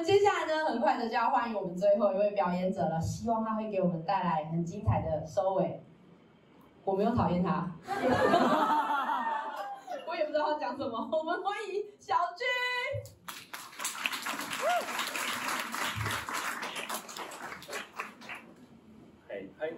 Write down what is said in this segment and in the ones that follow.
们接下来呢，很快的就要欢迎我们最后一位表演者了，希望他会给我们带来很精彩的收尾。我没有讨厌他，我也不知道他讲什么。我们欢迎小军。嘿，嘿，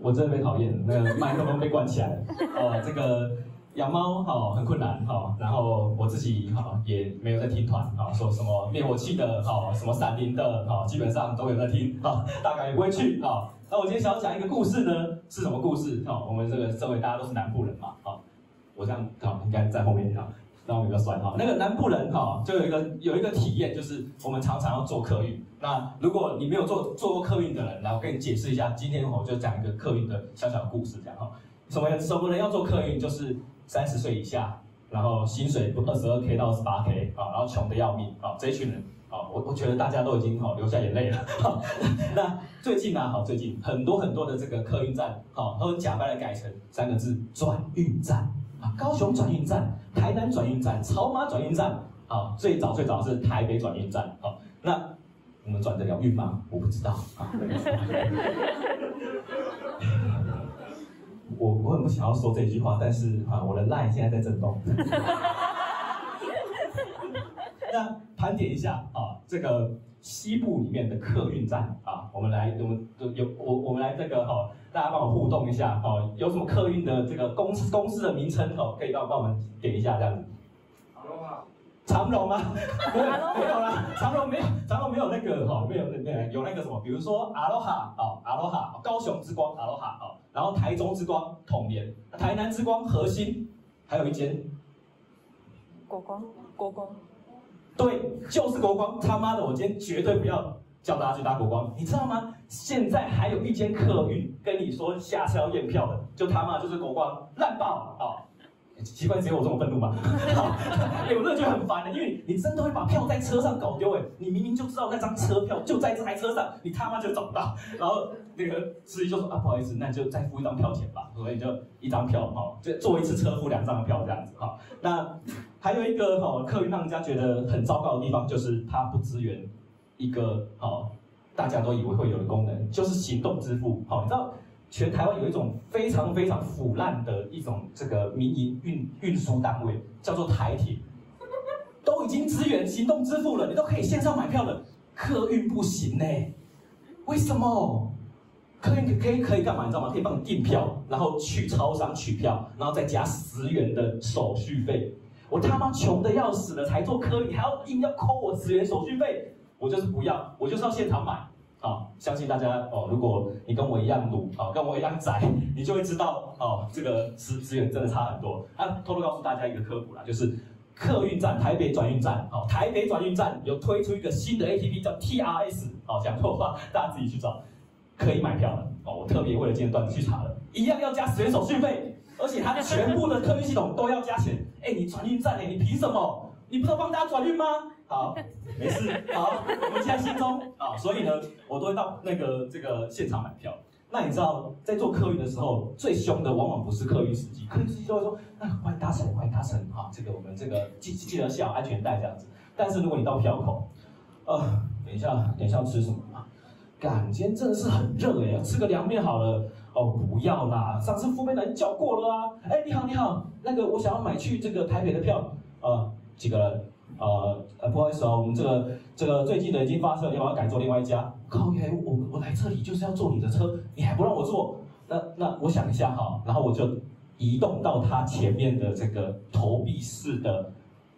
我真的被讨厌，那个麦克风被关起来了。哦，这个养猫哈很困难。哈，然后我自己哈也没有在听团哈，说什么灭火器的哈，什么闪灵的哈，基本上都有在听哈，大概也不会去哈。那我今天想要讲一个故事呢，是什么故事哈？我们这个社会大家都是南部人。嘛哈，我这样哈应该在后面哈。让我比较帅哈，那个南部人。哈，就有一个有一个体验，就是我们常常要坐客运。那如果你没有坐坐过客运的人，来我跟你解释一下，今天我就讲一个客运的小小故事，这样哈。什么人。什么人。要坐客运？就是三十岁以下，然后薪水不二十二 k 到二十八 k 啊，然后穷的要命啊，这一群人啊，我我觉得大家都已经哈流下眼泪了。那最近呢，好最近很多很多的这个客运站，好都假扮的改成三个字转运站啊。高雄转运站、台南转运站、草马转运站，啊，最早最早是台北转运站，好，那我们转得了运吗？我不知道，啊，我我很不想要说这句话，但是啊，我的 line 现在在震动。那盘点一下啊，这个。西部里面的客运站啊，我们来，我们有我，我们来这个哈，大家帮我互动一下哈，有什么客运的这个公司公司的名称哦，可以帮帮我们点一下这样子。长荣吗？长荣吗？没有，啦，长荣没有，长荣没有那个哈，没有那那有那个什么，比如说阿罗哈哦，阿罗哈，高雄之光阿罗哈哦，然后台中之光统联，台南之光核心，还有一间国光国光。对，就是国光，他妈的，我今天绝对不要叫大家去搭国光，你知道吗？现在还有一间客运跟你说下车要验票的，就他妈就是国光烂爆啊！奇怪，只有我这么愤怒吗？哎、欸，我真的觉得很烦的，因为你真的会把票在车上搞丢哎！你明明就知道那张车票就在这台车上，你他妈就找不到，然后那个司机就说啊，不好意思，那就再付一张票钱吧。所以就一张票哈，就坐一次车付两张票这样子哈。那还有一个哈客运让人家觉得很糟糕的地方，就是它不支援一个哈大家都以为会有的功能，就是行动支付。好，你知道？全台湾有一种非常非常腐烂的一种这个民营运运输单位，叫做台铁，都已经支援行动支付了，你都可以线上买票了，客运不行呢？为什么？客运可以可以干嘛？你知道吗？可以帮你订票，然后去超商取票，然后再加十元的手续费。我他妈穷的要死了才做客运，还要硬要扣我十元手续费，我就是不要，我就是要现场买。啊，相信大家哦，如果你跟我一样鲁，啊，跟我一样宅，你就会知道哦，这个资资源真的差很多。啊，偷偷告诉大家一个科普啦，就是客运站台北转运站，哦，台北转运站有推出一个新的 APP 叫 TRS，哦，讲错话大家自己去找，可以买票了。哦，我特别为了今天段子去查了，一样要加十元手续费，而且它全部的客运系统都要加钱。哎，你转运站哎，你凭什么？你不是帮大家转运吗？好，没事。好，我们现在心中啊，所以呢，我都会到那个这个现场买票。那你知道，在做客运的时候，最凶的往往不是客运司机，客运司机就会说：“啊，欢迎搭乘，欢迎搭乘。”哈，这个我们这个记记得系好安全带这样子。但是如果你到票口，啊，等一下，等一下要吃什么啊？干，今天真的是很热哎，吃个凉面好了。哦，不要啦，上次副班长叫过了啊。哎，你好，你好，那个我想要买去这个台北的票，啊。几个人？呃呃，不好意思哦，我们这个这个最近的已经发车，要不要改坐另外一家？靠耶，我我来这里就是要坐你的车，你还不让我坐？那那我想一下哈，然后我就移动到他前面的这个投币式的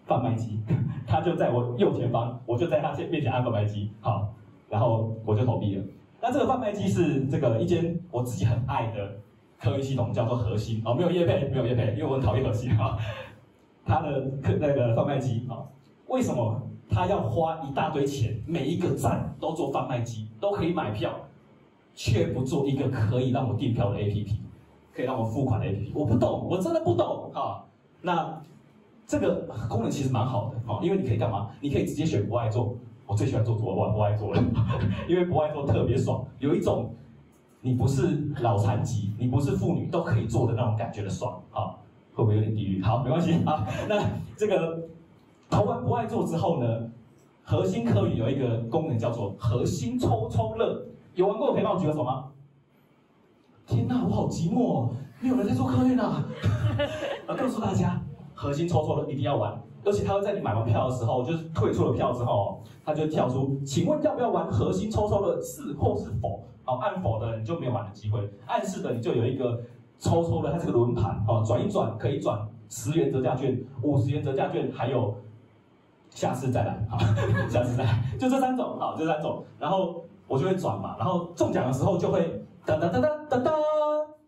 贩卖机，他就在我右前方，我就在他面前按贩卖机，好，然后我就投币了。那这个贩卖机是这个一间我自己很爱的科技系统，叫做核心哦，没有业配，没有业配，因为我很讨厌核心哈。他的客那个贩卖机啊，为什么他要花一大堆钱，每一个站都做贩卖机，都可以买票，却不做一个可以让我订票的 APP，可以让我付款的 APP？我不懂，我真的不懂啊。那这个功能其实蛮好的啊，因为你可以干嘛？你可以直接选不爱坐，我最喜欢坐坐不不爱坐了，因为不爱坐特别爽，有一种你不是脑残疾，你不是妇女都可以坐的那种感觉的爽啊。会不会有点地狱？好，没关系啊。那这个投完不爱坐之后呢，核心客运有一个功能叫做核心抽抽乐，有玩过可以帮我举个手吗？天哪，我好寂寞哦，没有人在做客运啊！我告诉大家，核心抽抽乐一定要玩，而且他会在你买完票的时候，就是退出了票之后，他就跳出，请问要不要玩核心抽抽乐？是或是否？好，按否的你就没有玩的机会，按是的你就有一个。抽抽的，它这个轮盘哦，转一转可以转十元折价券、五十元折价券，还有下次再来，好，下次再来，就这三种，好，就这三种。然后我就会转嘛，然后中奖的时候就会噔噔噔噔噔噔，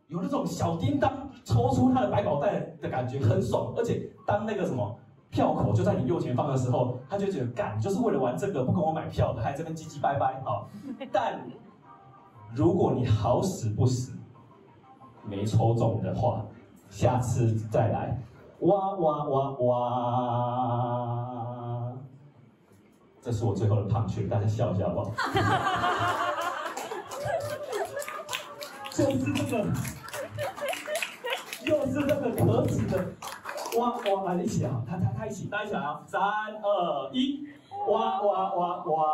有那种小叮当抽出他的百宝袋的感觉，很爽。而且当那个什么票口就在你右前方的时候，他就觉得干，就是为了玩这个不跟我买票的，还这边唧唧拜拜，好。但如果你好死不死。没抽中的话，下次再来。哇哇哇哇！这是我最后的胖曲，大家笑一下好不好？就是这个，又是那个可耻的哇哇！来一起啊，他他他一起，大家一起来啊！三二一，哇哇哇哇！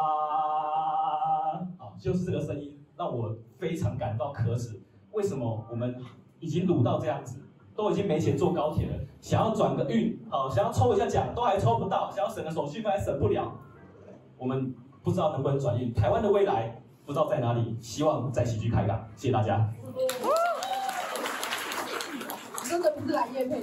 好，就是这个声音，让我非常感到可耻。为什么我们已经卤到这样子，都已经没钱坐高铁了，想要转个运，好，想要抽一下奖都还抽不到，想要省个手续费还省不了，我们不知道能不能转运。台湾的未来不知道在哪里，希望在喜剧开港，谢谢大家。真的不是来业配。